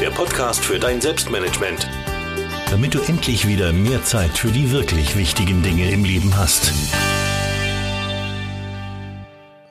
der Podcast für dein Selbstmanagement. Damit du endlich wieder mehr Zeit für die wirklich wichtigen Dinge im Leben hast.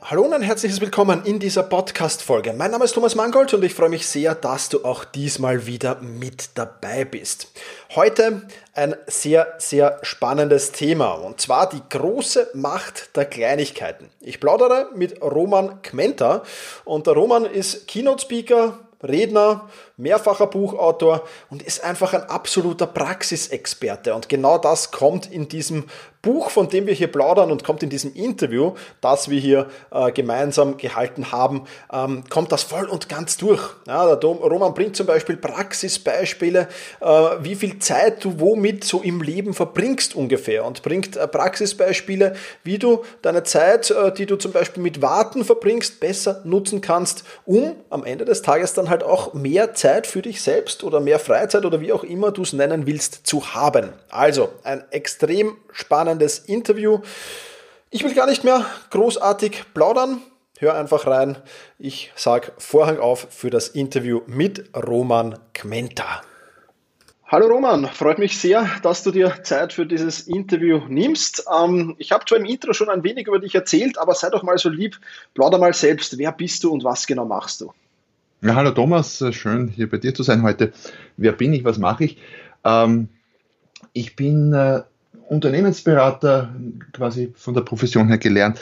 Hallo und ein herzliches Willkommen in dieser Podcast-Folge. Mein Name ist Thomas Mangold und ich freue mich sehr, dass du auch diesmal wieder mit dabei bist. Heute ein sehr, sehr spannendes Thema und zwar die große Macht der Kleinigkeiten. Ich plaudere mit Roman Kmenter und der Roman ist Keynote-Speaker, Redner, mehrfacher Buchautor und ist einfach ein absoluter Praxisexperte. Und genau das kommt in diesem Buch, von dem wir hier plaudern und kommt in diesem Interview, das wir hier äh, gemeinsam gehalten haben, ähm, kommt das voll und ganz durch. Ja, der Dom, Roman bringt zum Beispiel Praxisbeispiele, äh, wie viel Zeit du womit so im Leben verbringst ungefähr und bringt äh, Praxisbeispiele, wie du deine Zeit, äh, die du zum Beispiel mit Warten verbringst, besser nutzen kannst, um am Ende des Tages dann halt auch mehr Zeit für dich selbst oder mehr Freizeit oder wie auch immer du es nennen willst zu haben. Also ein extrem spannendes Interview. Ich will gar nicht mehr großartig plaudern. Hör einfach rein. Ich sage Vorhang auf für das Interview mit Roman Kmenta. Hallo Roman, freut mich sehr, dass du dir Zeit für dieses Interview nimmst. Ähm, ich habe zwar im Intro schon ein wenig über dich erzählt, aber sei doch mal so lieb, plauder mal selbst. Wer bist du und was genau machst du? Ja, hallo Thomas, äh, schön hier bei dir zu sein heute. Wer bin ich, was mache ich? Ähm, ich bin äh, Unternehmensberater, quasi von der Profession her gelernt,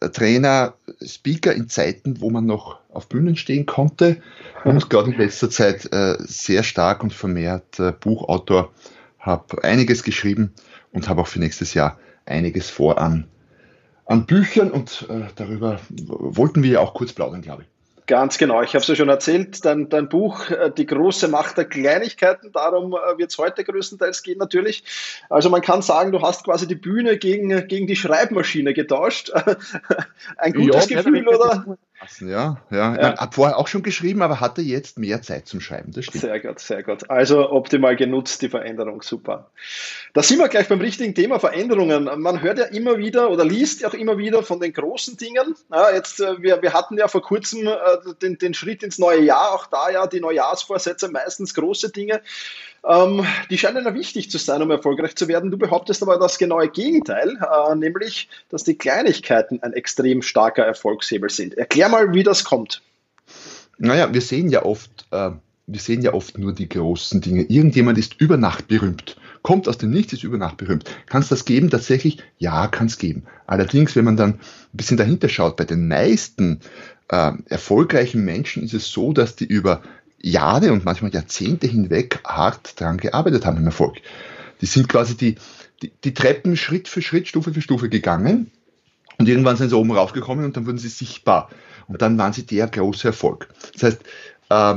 äh, Trainer, Speaker in Zeiten, wo man noch auf Bühnen stehen konnte und gerade in letzter Zeit äh, sehr stark und vermehrt äh, Buchautor, habe einiges geschrieben und habe auch für nächstes Jahr einiges vor an, an Büchern und äh, darüber wollten wir ja auch kurz plaudern, glaube ich. Ganz genau. Ich habe es ja schon erzählt, dein, dein Buch äh, Die große Macht der Kleinigkeiten, darum äh, wird es heute größtenteils gehen natürlich. Also man kann sagen, du hast quasi die Bühne gegen, gegen die Schreibmaschine getauscht. Ein gutes ja, Gefühl, oder? Ja, ja. ja. Hab vorher auch schon geschrieben, aber hatte jetzt mehr Zeit zum Schreiben. Das stimmt. Sehr gut, sehr gut. Also optimal genutzt, die Veränderung, super. Da sind wir gleich beim richtigen Thema Veränderungen. Man hört ja immer wieder oder liest ja auch immer wieder von den großen Dingen. Ja, jetzt, äh, wir, wir hatten ja vor kurzem äh, den, den Schritt ins neue Jahr, auch da ja die Neujahrsvorsätze meistens große Dinge. Ähm, die scheinen ja wichtig zu sein, um erfolgreich zu werden. Du behauptest aber das genaue Gegenteil, äh, nämlich, dass die Kleinigkeiten ein extrem starker Erfolgshebel sind. Erklär mal, wie das kommt. Naja, wir sehen ja oft, äh, wir sehen ja oft nur die großen Dinge. Irgendjemand ist über Nacht berühmt kommt aus dem Nichts, ist über Nacht berühmt. Kann es das geben? Tatsächlich, ja, kann es geben. Allerdings, wenn man dann ein bisschen dahinter schaut, bei den meisten äh, erfolgreichen Menschen ist es so, dass die über Jahre und manchmal Jahrzehnte hinweg hart daran gearbeitet haben im Erfolg. Die sind quasi die, die, die Treppen Schritt für Schritt, Stufe für Stufe gegangen und irgendwann sind sie oben rausgekommen und dann wurden sie sichtbar. Und dann waren sie der große Erfolg. Das heißt, äh,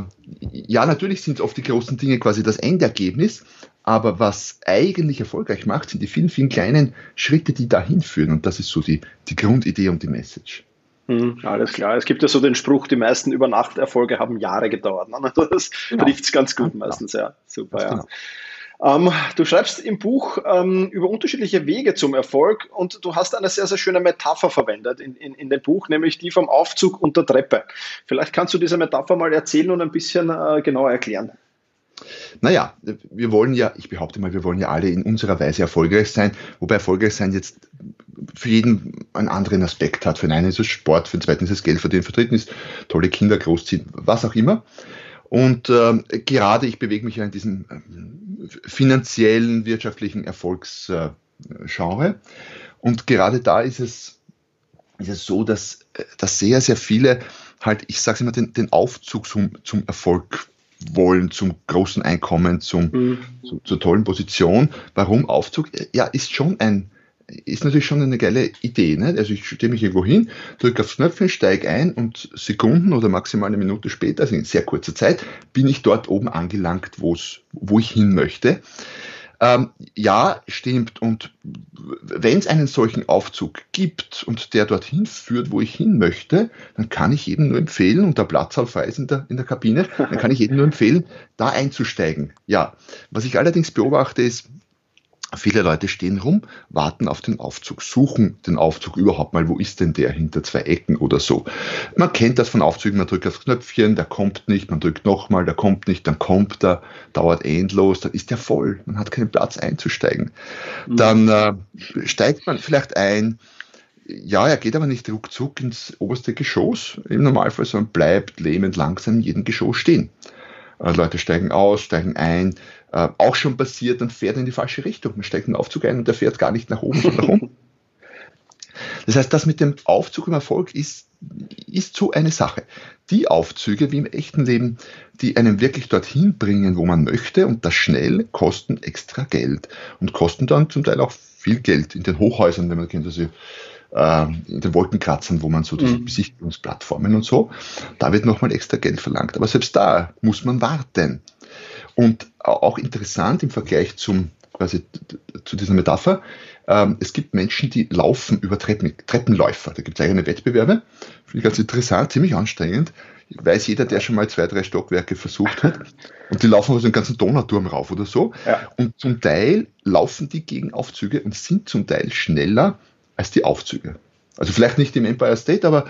ja, natürlich sind oft die großen Dinge quasi das Endergebnis, aber was eigentlich erfolgreich macht, sind die vielen, vielen kleinen Schritte, die dahin führen. Und das ist so die, die Grundidee und die Message. Hm, alles klar. Es gibt ja so den Spruch, die meisten Übernachterfolge haben Jahre gedauert. Ne? Das genau. trifft es ganz gut meistens, ja. Super, ja. Genau. Ähm, du schreibst im Buch ähm, über unterschiedliche Wege zum Erfolg und du hast eine sehr, sehr schöne Metapher verwendet in, in, in dem Buch, nämlich die vom Aufzug und der Treppe. Vielleicht kannst du diese Metapher mal erzählen und ein bisschen äh, genauer erklären. Naja, wir wollen ja, ich behaupte mal, wir wollen ja alle in unserer Weise erfolgreich sein, wobei erfolgreich sein jetzt für jeden einen anderen Aspekt hat. Für den einen ist es Sport, für den zweiten ist es Geld verdienen, für den dritten ist tolle Kinder großziehen, was auch immer. Und äh, gerade ich bewege mich ja in diesem äh, finanziellen, wirtschaftlichen Erfolgsgenre. Und gerade da ist es, ist es so, dass, äh, dass sehr, sehr viele halt, ich sage immer, den, den Aufzug zum, zum Erfolg wollen, zum großen Einkommen, zum, mhm. zu, zur tollen Position. Warum Aufzug? Ja, ist schon ein, ist natürlich schon eine geile Idee. Ne? Also ich stehe mich irgendwo hin, drücke aufs Knöpfchen, steige ein und Sekunden oder maximal eine Minute später, also in sehr kurzer Zeit, bin ich dort oben angelangt, wo ich hin möchte. Ähm, ja, stimmt. Und wenn es einen solchen Aufzug gibt und der dorthin führt, wo ich hin möchte, dann kann ich jedem nur empfehlen, und der Platz frei ist in der, in der Kabine, dann kann ich jedem nur empfehlen, da einzusteigen. Ja, was ich allerdings beobachte ist, Viele Leute stehen rum, warten auf den Aufzug, suchen den Aufzug überhaupt mal, wo ist denn der hinter zwei Ecken oder so. Man kennt das von Aufzügen, man drückt aufs Knöpfchen, der kommt nicht, man drückt nochmal, der kommt nicht, dann kommt er, dauert endlos, dann ist der voll, man hat keinen Platz einzusteigen. Mhm. Dann äh, steigt man vielleicht ein, ja, er geht aber nicht ruckzuck ins oberste Geschoss im Normalfall, sondern bleibt lähmend langsam in jedem Geschoss stehen. Äh, Leute steigen aus, steigen ein, äh, auch schon passiert, dann fährt er in die falsche Richtung. Man steigt in den Aufzug ein und der fährt gar nicht nach oben, sondern nach unten. Das heißt, das mit dem Aufzug im Erfolg ist, ist so eine Sache. Die Aufzüge, wie im echten Leben, die einen wirklich dorthin bringen, wo man möchte und das schnell, kosten extra Geld und kosten dann zum Teil auch viel Geld in den Hochhäusern, wenn man kennt, also ähm, in den Wolkenkratzern, wo man so diese mhm. Besichtigungsplattformen und so, da wird nochmal extra Geld verlangt. Aber selbst da muss man warten. Und auch interessant im Vergleich zum, quasi zu dieser Metapher, ähm, es gibt Menschen, die laufen über Treppen, Treppenläufer. Da gibt es eigene Wettbewerbe. Finde ich ganz interessant, ziemlich anstrengend. Weiß jeder, der schon mal zwei, drei Stockwerke versucht hat. Und die laufen also den ganzen Donauturm rauf oder so. Ja. Und zum Teil laufen die gegen Aufzüge und sind zum Teil schneller als die Aufzüge. Also vielleicht nicht im Empire State, aber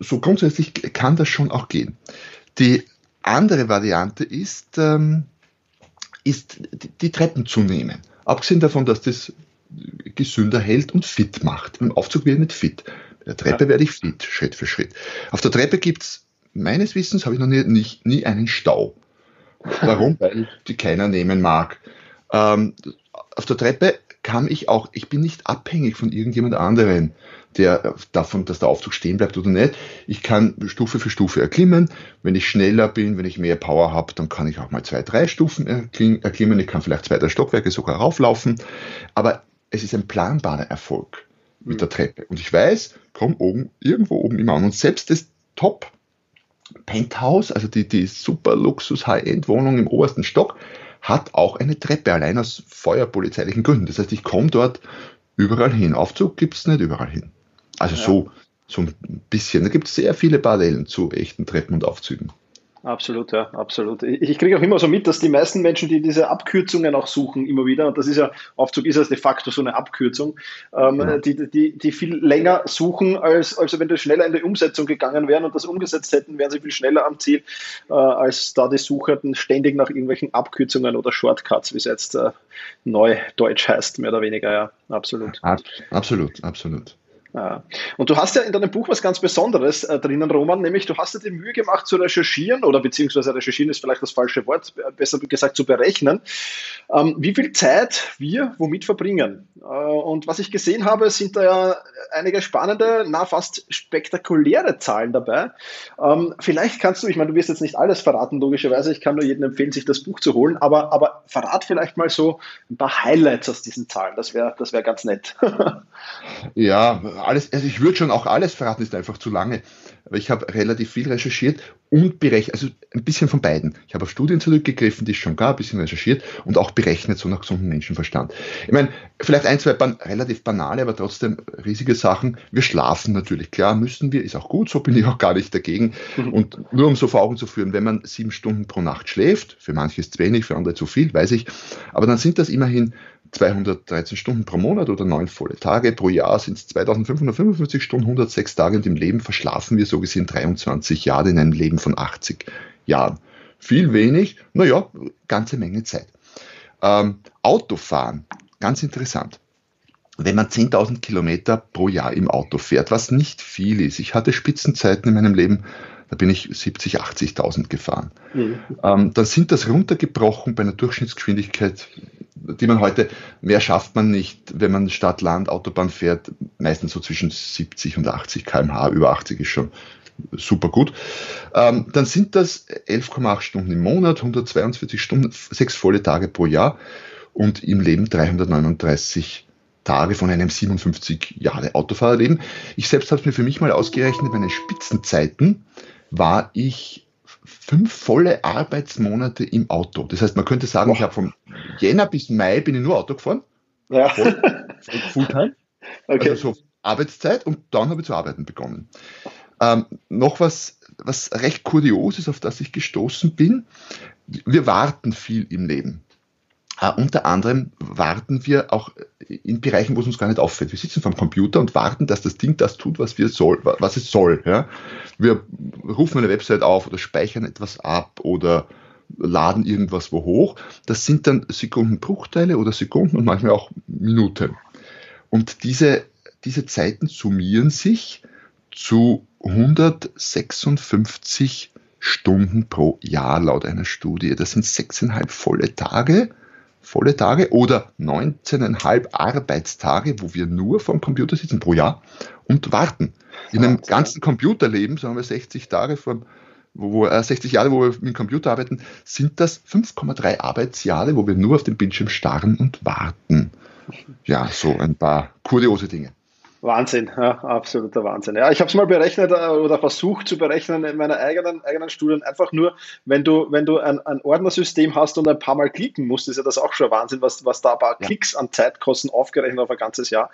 so grundsätzlich kann das schon auch gehen. Die andere Variante ist, ähm, ist die Treppen zu nehmen. Abgesehen davon, dass das gesünder hält und fit macht. Im Aufzug werde ich nicht fit. Bei der Treppe ja. werde ich fit, Schritt für Schritt. Auf der Treppe gibt es, meines Wissens, habe ich noch nie, nie, nie einen Stau. Warum? Weil die keiner nehmen mag. Ähm, auf der Treppe kann ich auch, ich bin nicht abhängig von irgendjemand anderen der davon, dass der Aufzug stehen bleibt oder nicht. Ich kann Stufe für Stufe erklimmen. Wenn ich schneller bin, wenn ich mehr Power habe, dann kann ich auch mal zwei, drei Stufen erklimmen. Ich kann vielleicht zwei, drei Stockwerke sogar rauflaufen. Aber es ist ein planbarer Erfolg mit mhm. der Treppe. Und ich weiß, komm oben, irgendwo oben immer an. Und selbst das Top Penthouse, also die, die super Luxus High-End-Wohnung im obersten Stock, hat auch eine Treppe, allein aus feuerpolizeilichen Gründen. Das heißt, ich komme dort überall hin. Aufzug gibt es nicht überall hin. Also ja. so, so ein bisschen. Da gibt es sehr viele Parallelen zu echten Treppen und Aufzügen. Absolut, ja, absolut. Ich kriege auch immer so mit, dass die meisten Menschen, die diese Abkürzungen auch suchen, immer wieder, und das ist ja, Aufzug ist ja de facto so eine Abkürzung, ähm, ja. die, die, die viel länger suchen, als, als wenn das schneller in die Umsetzung gegangen wären und das umgesetzt hätten, wären sie viel schneller am Ziel, äh, als da die Suchenden ständig nach irgendwelchen Abkürzungen oder Shortcuts, wie es jetzt äh, neu Deutsch heißt, mehr oder weniger, ja, absolut. Absolut, absolut. Ja. Und du hast ja in deinem Buch was ganz Besonderes äh, drinnen, Roman, nämlich du hast dir die Mühe gemacht zu recherchieren oder beziehungsweise recherchieren ist vielleicht das falsche Wort, besser gesagt zu berechnen, ähm, wie viel Zeit wir womit verbringen. Äh, und was ich gesehen habe, sind da ja einige spannende, na fast spektakuläre Zahlen dabei. Ähm, vielleicht kannst du, ich meine, du wirst jetzt nicht alles verraten, logischerweise, ich kann nur jedem empfehlen, sich das Buch zu holen, aber, aber verrat vielleicht mal so ein paar Highlights aus diesen Zahlen, das wäre das wär ganz nett. ja, alles, also ich würde schon auch alles verraten, ist einfach zu lange. Aber ich habe relativ viel recherchiert und berechnet, also ein bisschen von beiden. Ich habe auf Studien zurückgegriffen, die es schon gab, ein bisschen recherchiert und auch berechnet, so nach gesundem Menschenverstand. Ich meine, vielleicht ein, zwei ban relativ banale, aber trotzdem riesige Sachen. Wir schlafen natürlich, klar müssen wir, ist auch gut, so bin ich auch gar nicht dagegen. Mhm. Und nur um so vor Augen zu führen, wenn man sieben Stunden pro Nacht schläft, für manche ist es wenig, für andere zu viel, weiß ich, aber dann sind das immerhin 213 Stunden pro Monat oder neun volle Tage. Pro Jahr sind es 2555 Stunden, 106 Tage und im Leben verschlafen wir so gesehen 23 Jahre in einem Leben von 80 Jahren. Viel wenig, naja, ganze Menge Zeit. Ähm, Autofahren, ganz interessant. Wenn man 10.000 Kilometer pro Jahr im Auto fährt, was nicht viel ist. Ich hatte Spitzenzeiten in meinem Leben, da bin ich 70, 80.000 gefahren. Mhm. Ähm, dann sind das runtergebrochen bei einer Durchschnittsgeschwindigkeit die man heute, mehr schafft man nicht, wenn man Stadt, Land, Autobahn fährt, meistens so zwischen 70 und 80 kmh, über 80 ist schon super gut. Ähm, dann sind das 11,8 Stunden im Monat, 142 Stunden, sechs volle Tage pro Jahr und im Leben 339 Tage von einem 57 Jahre Autofahrerleben. Ich selbst habe es mir für mich mal ausgerechnet, meine Spitzenzeiten war ich fünf volle Arbeitsmonate im Auto. Das heißt, man könnte sagen, Boah. ich habe vom Jänner bis Mai bin ich nur Auto gefahren. Ja. Voll, Fulltime. Okay. Also so Arbeitszeit und dann habe ich zu arbeiten begonnen. Ähm, noch was, was recht kurios ist, auf das ich gestoßen bin. Wir warten viel im Leben. Uh, unter anderem warten wir auch in Bereichen, wo es uns gar nicht auffällt. Wir sitzen vom Computer und warten, dass das Ding das tut, was, wir soll, was es soll. Ja? Wir rufen eine Website auf oder speichern etwas ab oder laden irgendwas wo hoch. Das sind dann Sekundenbruchteile oder Sekunden und manchmal auch Minuten. Und diese, diese Zeiten summieren sich zu 156 Stunden pro Jahr laut einer Studie. Das sind sechseinhalb volle Tage volle Tage oder 19,5 Arbeitstage, wo wir nur vom Computer sitzen pro Jahr und warten. In einem ganzen Computerleben, sagen wir 60 Tage vom, wo, äh, 60 Jahre, wo wir mit dem Computer arbeiten, sind das 5,3 Arbeitsjahre, wo wir nur auf dem Bildschirm starren und warten. Ja, so ein paar kuriose Dinge. Wahnsinn, ja, absoluter Wahnsinn. Ja, ich habe es mal berechnet äh, oder versucht zu berechnen in meiner eigenen, eigenen Studien. Einfach nur, wenn du, wenn du ein, ein Ordnersystem hast und ein paar Mal klicken musst, ist ja das auch schon Wahnsinn, was, was da ein paar ja. Klicks an Zeit kosten, aufgerechnet auf ein ganzes Jahr.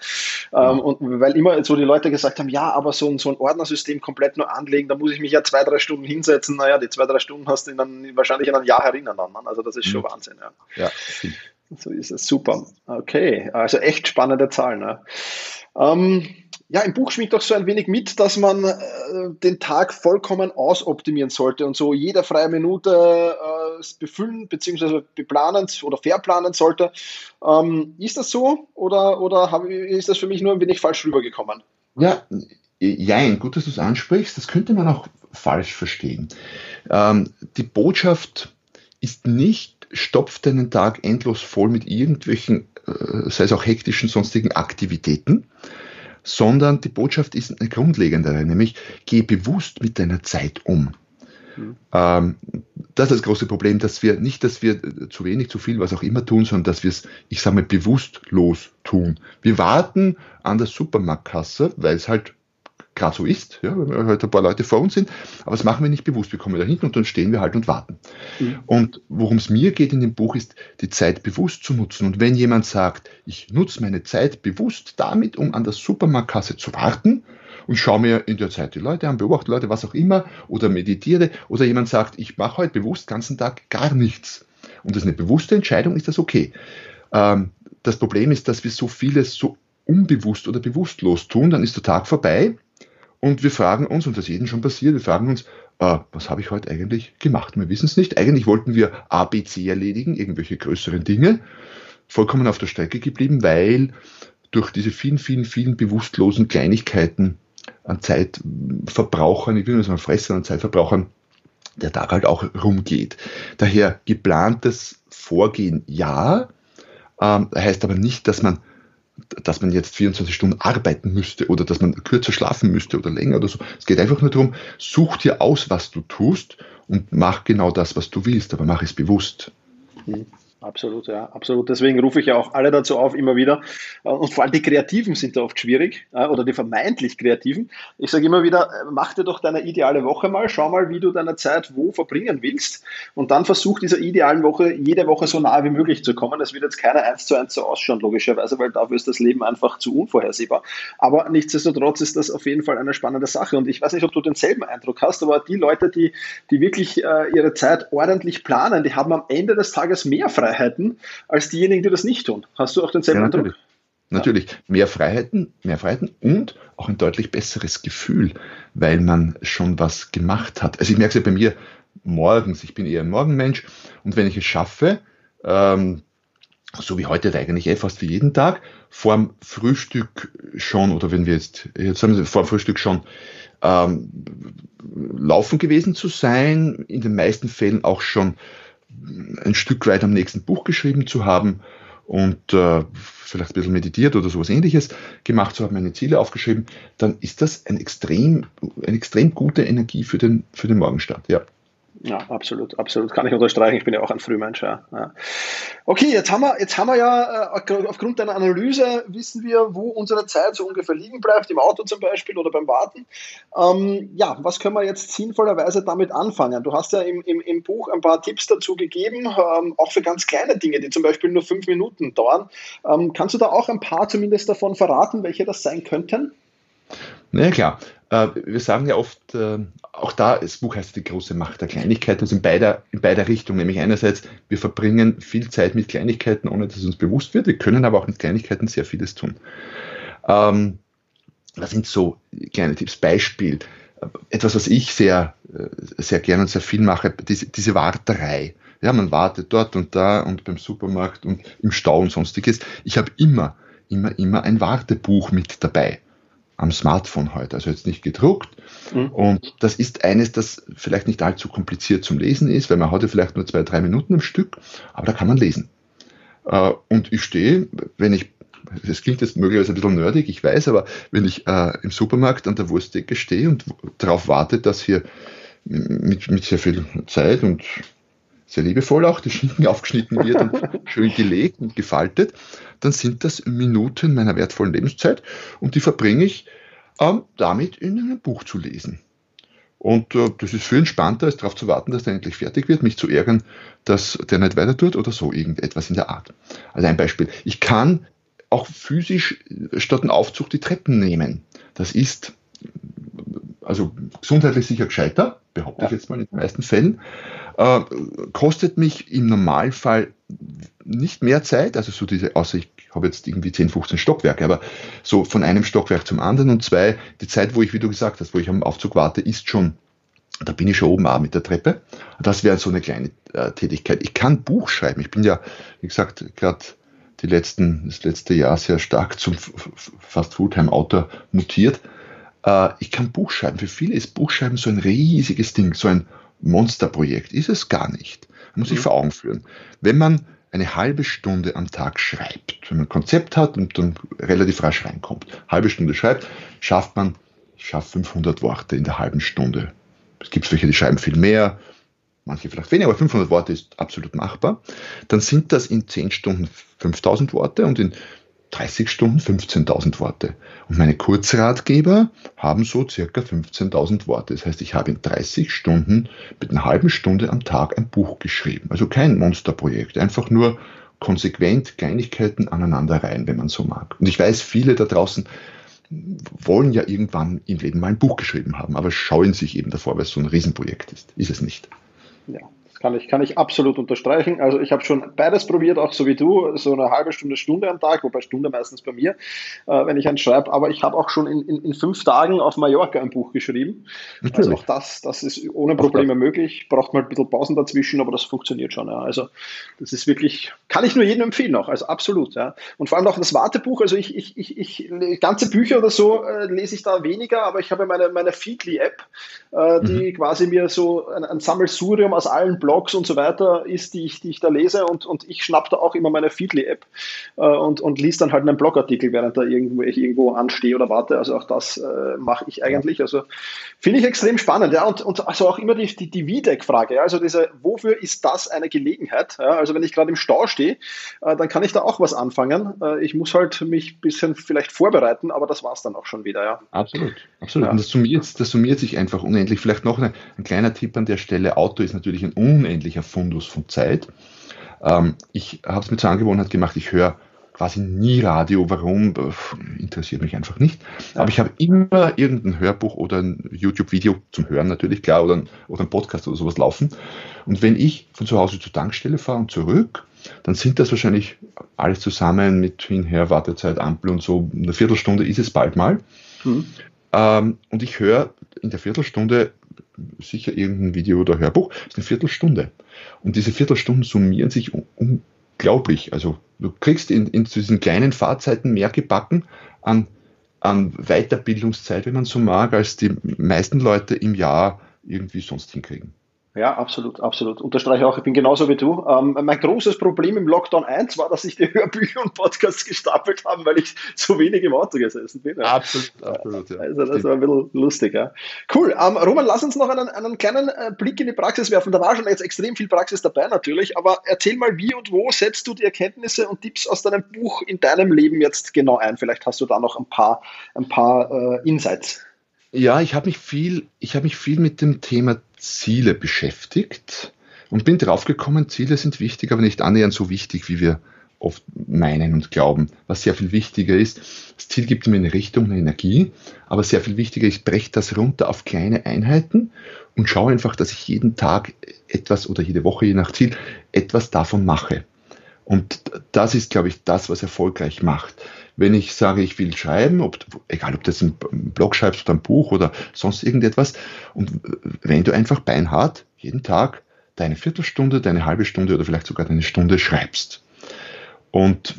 Ja. Ähm, und weil immer so die Leute gesagt haben, ja, aber so ein, so ein Ordnersystem komplett nur anlegen, da muss ich mich ja zwei, drei Stunden hinsetzen. Naja, die zwei, drei Stunden hast du in dann wahrscheinlich in einem Jahr erinnern. Ne? Also das ist schon mhm. Wahnsinn. Ja. ja. So ist es. Super. Okay. Also echt spannende Zahlen. Ne? Ähm, ja, im Buch schwingt auch so ein wenig mit, dass man äh, den Tag vollkommen ausoptimieren sollte und so jede freie Minute äh, befüllen bzw. beplanen oder verplanen sollte. Ähm, ist das so oder, oder hab, ist das für mich nur ein wenig falsch rübergekommen? Ja, jein, gut, dass du es ansprichst. Das könnte man auch falsch verstehen. Ähm, die Botschaft ist nicht, stopft deinen Tag endlos voll mit irgendwelchen äh, sei es auch hektischen sonstigen Aktivitäten, sondern die Botschaft ist eine grundlegendere, nämlich geh bewusst mit deiner Zeit um. Mhm. Das ist das große Problem, dass wir nicht, dass wir zu wenig, zu viel, was auch immer tun, sondern dass wir es, ich sage mal, bewusstlos tun. Wir warten an der Supermarktkasse, weil es halt gerade so ist, ja, weil halt ein paar Leute vor uns sind, aber das machen wir nicht bewusst. Wir kommen da hinten und dann stehen wir halt und warten. Mhm. Und worum es mir geht in dem Buch ist, die Zeit bewusst zu nutzen. Und wenn jemand sagt, ich nutze meine Zeit bewusst damit, um an der Supermarktkasse zu warten, und schaue mir in der Zeit die Leute an, beobachte Leute, was auch immer, oder meditiere, oder jemand sagt, ich mache heute bewusst den ganzen Tag gar nichts. Und das ist eine bewusste Entscheidung, ist das okay. Ähm, das Problem ist, dass wir so vieles so unbewusst oder bewusstlos tun, dann ist der Tag vorbei und wir fragen uns, und das ist jedem schon passiert, wir fragen uns, äh, was habe ich heute eigentlich gemacht? Wir wissen es nicht. Eigentlich wollten wir A, B, C erledigen, irgendwelche größeren Dinge, vollkommen auf der Strecke geblieben, weil durch diese vielen, vielen, vielen bewusstlosen Kleinigkeiten an Zeitverbrauchern, ich will nicht sagen Fressern, an Zeitverbrauchern, der Tag halt auch rumgeht. Daher geplantes Vorgehen ja, ähm, heißt aber nicht, dass man dass man jetzt 24 Stunden arbeiten müsste oder dass man kürzer schlafen müsste oder länger oder so. Es geht einfach nur darum, such dir aus, was du tust und mach genau das, was du willst, aber mach es bewusst. Mhm. Absolut, ja, absolut. Deswegen rufe ich ja auch alle dazu auf, immer wieder. Äh, und vor allem die Kreativen sind da oft schwierig oder die vermeintlich Kreativen. Ich sage immer wieder, äh, mach dir doch deine ideale Woche mal, schau mal, wie du deine Zeit wo verbringen willst und dann versuch dieser idealen Woche jede Woche so nahe wie möglich zu kommen. Das wird jetzt keine eins zu eins so ausschauen, logischerweise, weil dafür ist das Leben einfach zu unvorhersehbar. Aber nichtsdestotrotz ist das auf jeden Fall eine spannende Sache und ich weiß nicht, ob du denselben Eindruck hast, aber die Leute, die, die wirklich äh, ihre Zeit ordentlich planen, die haben am Ende des Tages mehr Freiheit Freiheiten als diejenigen, die das nicht tun. Hast du auch denselben ja, Eindruck? Natürlich, mehr Freiheiten, mehr Freiheiten und auch ein deutlich besseres Gefühl, weil man schon was gemacht hat. Also ich merke es ja bei mir morgens, ich bin eher ein Morgenmensch und wenn ich es schaffe, ähm, so wie heute eigentlich eh fast wie jeden Tag, vorm Frühstück schon, oder wenn wir jetzt, jetzt haben wir vorm Frühstück schon ähm, laufen gewesen zu sein, in den meisten Fällen auch schon ein Stück weit am nächsten Buch geschrieben zu haben und äh, vielleicht ein bisschen meditiert oder sowas ähnliches gemacht zu haben, meine Ziele aufgeschrieben, dann ist das ein extrem, eine extrem gute Energie für den, für den Morgenstart. Ja. Ja, absolut, absolut. Kann ich unterstreichen. Ich bin ja auch ein Frühmensch. Ja. Okay, jetzt haben wir, jetzt haben wir ja äh, aufgrund deiner Analyse wissen wir, wo unsere Zeit so ungefähr liegen bleibt, im Auto zum Beispiel oder beim Warten. Ähm, ja, was können wir jetzt sinnvollerweise damit anfangen? Du hast ja im, im, im Buch ein paar Tipps dazu gegeben, ähm, auch für ganz kleine Dinge, die zum Beispiel nur fünf Minuten dauern. Ähm, kannst du da auch ein paar zumindest davon verraten, welche das sein könnten? Na ja, klar. Äh, wir sagen ja oft, äh, auch da, das Buch heißt die große Macht der Kleinigkeiten, also in beider, in beider Richtung. Nämlich einerseits, wir verbringen viel Zeit mit Kleinigkeiten, ohne dass es uns bewusst wird. Wir können aber auch mit Kleinigkeiten sehr vieles tun. Ähm, das sind so kleine Tipps. Beispiel, etwas, was ich sehr, äh, sehr gerne und sehr viel mache, diese, diese Warterei. Ja, man wartet dort und da und beim Supermarkt und im Stau und sonstiges. Ich habe immer, immer, immer ein Wartebuch mit dabei am Smartphone heute, also jetzt nicht gedruckt. Mhm. Und das ist eines, das vielleicht nicht allzu kompliziert zum Lesen ist, weil man heute vielleicht nur zwei, drei Minuten am Stück, aber da kann man lesen. Äh, und ich stehe, wenn ich, das klingt jetzt möglicherweise ein bisschen nerdig, ich weiß, aber wenn ich äh, im Supermarkt an der Wurstdecke stehe und darauf warte, dass hier mit, mit sehr viel Zeit und sehr liebevoll auch der Schinken aufgeschnitten wird und schön gelegt und gefaltet, dann sind das Minuten meiner wertvollen Lebenszeit und die verbringe ich ähm, damit in einem Buch zu lesen. Und äh, das ist viel entspannter, als darauf zu warten, dass der endlich fertig wird, mich zu ärgern, dass der nicht weiter tut oder so irgendetwas in der Art. Also ein Beispiel. Ich kann auch physisch statt einem Aufzug die Treppen nehmen. Das ist also gesundheitlich sicher gescheiter, behaupte ja. ich jetzt mal in den meisten Fällen. Äh, kostet mich im Normalfall nicht mehr Zeit, also so diese, außer ich habe jetzt irgendwie 10, 15 Stockwerke, aber so von einem Stockwerk zum anderen und zwei, die Zeit, wo ich, wie du gesagt hast, wo ich am Aufzug warte, ist schon, da bin ich schon oben auch mit der Treppe. Das wäre so eine kleine äh, Tätigkeit. Ich kann Buch schreiben. Ich bin ja, wie gesagt, gerade letzten, das letzte Jahr sehr stark zum fast Fulltime-Autor mutiert. Äh, ich kann Buch schreiben. Für viele ist Buchschreiben so ein riesiges Ding, so ein Monsterprojekt. Ist es gar nicht. Man muss sich mhm. vor Augen führen. Wenn man eine halbe Stunde am Tag schreibt, wenn man ein Konzept hat und dann relativ rasch reinkommt, halbe Stunde schreibt, schafft man, ich schaffe 500 Worte in der halben Stunde. Es gibt welche, die schreiben viel mehr, manche vielleicht weniger, aber 500 Worte ist absolut machbar. Dann sind das in 10 Stunden 5000 Worte und in 30 Stunden 15.000 Worte. Und meine Kurzratgeber haben so circa 15.000 Worte. Das heißt, ich habe in 30 Stunden mit einer halben Stunde am Tag ein Buch geschrieben. Also kein Monsterprojekt, einfach nur konsequent Kleinigkeiten aneinander rein, wenn man so mag. Und ich weiß, viele da draußen wollen ja irgendwann im Leben mal ein Buch geschrieben haben, aber scheuen sich eben davor, weil es so ein Riesenprojekt ist. Ist es nicht. Ja, kann ich, kann ich absolut unterstreichen. Also ich habe schon beides probiert, auch so wie du, so eine halbe Stunde, Stunde am Tag, wobei Stunde meistens bei mir, äh, wenn ich einen schreibe. Aber ich habe auch schon in, in, in, fünf Tagen auf Mallorca ein Buch geschrieben. Natürlich. Also auch das, das ist ohne Probleme möglich. Braucht mal ein bisschen Pausen dazwischen, aber das funktioniert schon. Ja. Also das ist wirklich, kann ich nur jedem empfehlen auch. Also absolut. Ja. Und vor allem auch das Wartebuch. Also ich, ich, ich, ich ganze Bücher oder so äh, lese ich da weniger, aber ich habe meine, meine Feedly-App, äh, die mhm. quasi mir so ein, ein Sammelsurium aus allen Blogs und so weiter ist, die ich, die ich da lese und, und ich schnapp da auch immer meine Feedly-App äh, und, und liest dann halt einen Blogartikel, während da irgendwo, ich irgendwo anstehe oder warte. Also auch das äh, mache ich eigentlich. Also finde ich extrem spannend. Ja, und, und also auch immer die, die, die VDEC-Frage, ja, also diese, wofür ist das eine Gelegenheit? Ja, also wenn ich gerade im Stau stehe, äh, dann kann ich da auch was anfangen. Äh, ich muss halt mich ein bisschen vielleicht vorbereiten, aber das war es dann auch schon wieder. Ja. Absolut, absolut. Ja. Und das summiert, das summiert sich einfach unendlich. Vielleicht noch eine, ein kleiner Tipp an der Stelle. Auto ist natürlich ein unendlicher Fundus von Zeit. Ähm, ich habe es mir zur Angewohnheit gemacht, ich höre quasi nie Radio. Warum? Interessiert mich einfach nicht. Aber ich habe immer irgendein Hörbuch oder ein YouTube-Video zum Hören natürlich, klar, oder ein, oder ein Podcast oder sowas laufen. Und wenn ich von zu Hause zur Tankstelle fahre und zurück, dann sind das wahrscheinlich alles zusammen mit hinher, Wartezeit, Ampel und so. Eine Viertelstunde ist es bald mal. Mhm. Ähm, und ich höre in der Viertelstunde sicher irgendein Video oder Hörbuch, ist eine Viertelstunde. Und diese Viertelstunden summieren sich unglaublich. Also du kriegst in, in diesen kleinen Fahrzeiten mehr gebacken an, an Weiterbildungszeit, wenn man so mag, als die meisten Leute im Jahr irgendwie sonst hinkriegen. Ja, absolut, absolut. Unterstreiche auch, ich bin genauso wie du. Ähm, mein großes Problem im Lockdown 1 war, dass sich die Hörbücher und Podcasts gestapelt haben, weil ich so wenig im Auto gesessen bin. Ja. Absolut, absolut. Ja. Also das war ein bisschen lustig. Ja. Cool. Ähm, Roman, lass uns noch einen, einen kleinen äh, Blick in die Praxis werfen. Da war schon jetzt extrem viel Praxis dabei natürlich, aber erzähl mal, wie und wo setzt du die Erkenntnisse und Tipps aus deinem Buch in deinem Leben jetzt genau ein? Vielleicht hast du da noch ein paar, ein paar äh, Insights. Ja, ich habe mich viel, ich habe mich viel mit dem Thema Ziele beschäftigt und bin draufgekommen, Ziele sind wichtig, aber nicht annähernd so wichtig, wie wir oft meinen und glauben. Was sehr viel wichtiger ist, das Ziel gibt mir eine Richtung, eine Energie, aber sehr viel wichtiger ist, breche das runter auf kleine Einheiten und schaue einfach, dass ich jeden Tag etwas oder jede Woche, je nach Ziel, etwas davon mache. Und das ist, glaube ich, das, was erfolgreich macht wenn ich sage, ich will schreiben, ob, egal ob du jetzt einen Blog schreibst oder ein Buch oder sonst irgendetwas, und wenn du einfach beinhart jeden Tag deine Viertelstunde, deine halbe Stunde oder vielleicht sogar deine Stunde schreibst. Und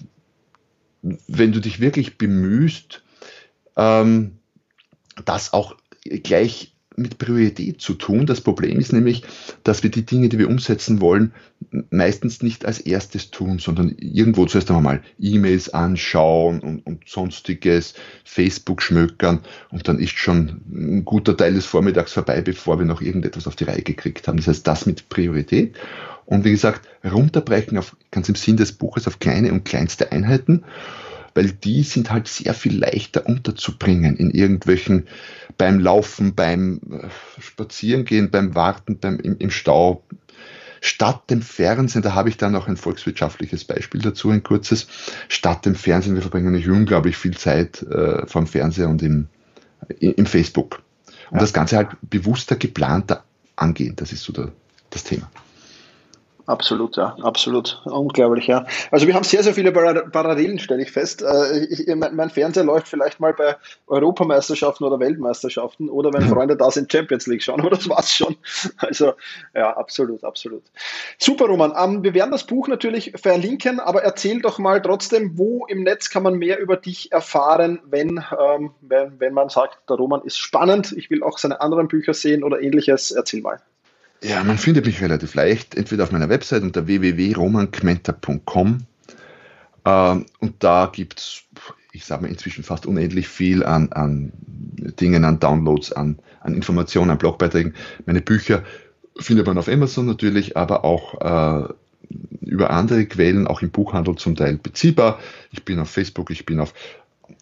wenn du dich wirklich bemühst, ähm, das auch gleich mit Priorität zu tun. Das Problem ist nämlich, dass wir die Dinge, die wir umsetzen wollen, meistens nicht als erstes tun, sondern irgendwo zuerst einmal E-Mails anschauen und, und, sonstiges, Facebook schmökern und dann ist schon ein guter Teil des Vormittags vorbei, bevor wir noch irgendetwas auf die Reihe gekriegt haben. Das heißt, das mit Priorität. Und wie gesagt, runterbrechen auf, ganz im Sinn des Buches auf kleine und kleinste Einheiten weil die sind halt sehr viel leichter unterzubringen in irgendwelchen, beim Laufen, beim äh, Spazierengehen, beim Warten, beim, im, im Stau. Statt dem Fernsehen, da habe ich dann noch ein volkswirtschaftliches Beispiel dazu, ein kurzes. Statt dem Fernsehen, wir verbringen nicht unglaublich viel Zeit äh, vom Fernseher und im, im Facebook. Und ja. das Ganze halt bewusster, geplanter angehen, das ist so der, das Thema. Absolut, ja, absolut. Unglaublich, ja. Also wir haben sehr, sehr viele Parallelen, stelle ich fest. Äh, ich, mein Fernseher läuft vielleicht mal bei Europameisterschaften oder Weltmeisterschaften oder wenn Freunde da sind, Champions League schauen, aber das war's schon. Also ja, absolut, absolut. Super, Roman. Ähm, wir werden das Buch natürlich verlinken, aber erzähl doch mal trotzdem, wo im Netz kann man mehr über dich erfahren, wenn, ähm, wenn, wenn man sagt, der Roman ist spannend, ich will auch seine anderen Bücher sehen oder ähnliches. Erzähl mal. Ja, man findet mich relativ leicht, entweder auf meiner Website unter www.romankmenta.com ähm, und da gibt es, ich sage mal, inzwischen fast unendlich viel an, an Dingen, an Downloads, an, an Informationen, an Blogbeiträgen. Meine Bücher findet man auf Amazon natürlich, aber auch äh, über andere Quellen, auch im Buchhandel zum Teil beziehbar. Ich bin auf Facebook, ich bin auf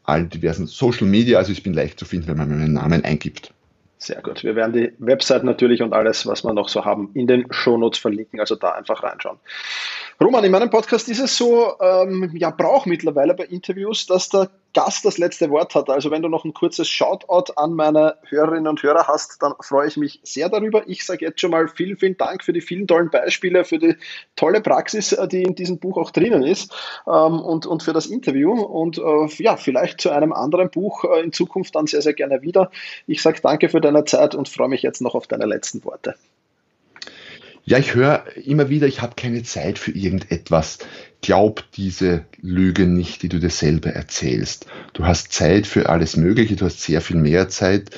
allen diversen Social Media, also ich bin leicht zu finden, wenn man meinen Namen eingibt. Sehr gut. Wir werden die Website natürlich und alles, was wir noch so haben, in den Shownotes verlinken. Also da einfach reinschauen. Roman, in meinem Podcast ist es so, ähm, ja, Brauch mittlerweile bei Interviews, dass der Gast das letzte Wort hat. Also wenn du noch ein kurzes Shoutout an meine Hörerinnen und Hörer hast, dann freue ich mich sehr darüber. Ich sage jetzt schon mal vielen, vielen Dank für die vielen tollen Beispiele, für die tolle Praxis, äh, die in diesem Buch auch drinnen ist ähm, und, und für das Interview. Und äh, ja, vielleicht zu einem anderen Buch äh, in Zukunft dann sehr, sehr gerne wieder. Ich sage danke für deine Zeit und freue mich jetzt noch auf deine letzten Worte. Ja, ich höre immer wieder, ich habe keine Zeit für irgendetwas. Glaub diese Lüge nicht, die du dir selber erzählst. Du hast Zeit für alles Mögliche, du hast sehr viel mehr Zeit,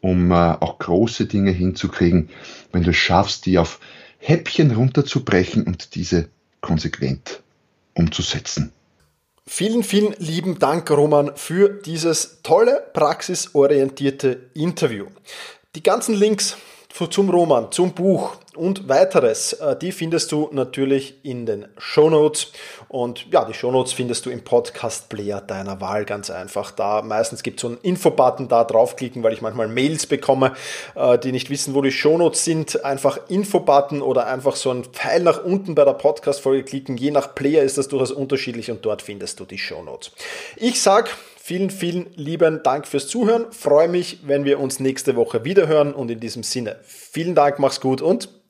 um äh, auch große Dinge hinzukriegen, wenn du schaffst, die auf Häppchen runterzubrechen und diese konsequent umzusetzen. Vielen, vielen lieben Dank, Roman, für dieses tolle, praxisorientierte Interview. Die ganzen Links zum Roman, zum Buch und weiteres, äh, die findest du natürlich in den Show Notes. Und ja, die Show Notes findest du im Podcast-Player deiner Wahl ganz einfach. Da meistens gibt es so einen Infobutton, da draufklicken, weil ich manchmal Mails bekomme, äh, die nicht wissen, wo die Show Notes sind. Einfach Infobutton oder einfach so ein Pfeil nach unten bei der Podcast-Folge klicken. Je nach Player ist das durchaus unterschiedlich und dort findest du die Show Notes. Ich sag Vielen, vielen lieben Dank fürs Zuhören. Freue mich, wenn wir uns nächste Woche wiederhören. Und in diesem Sinne, vielen Dank, mach's gut und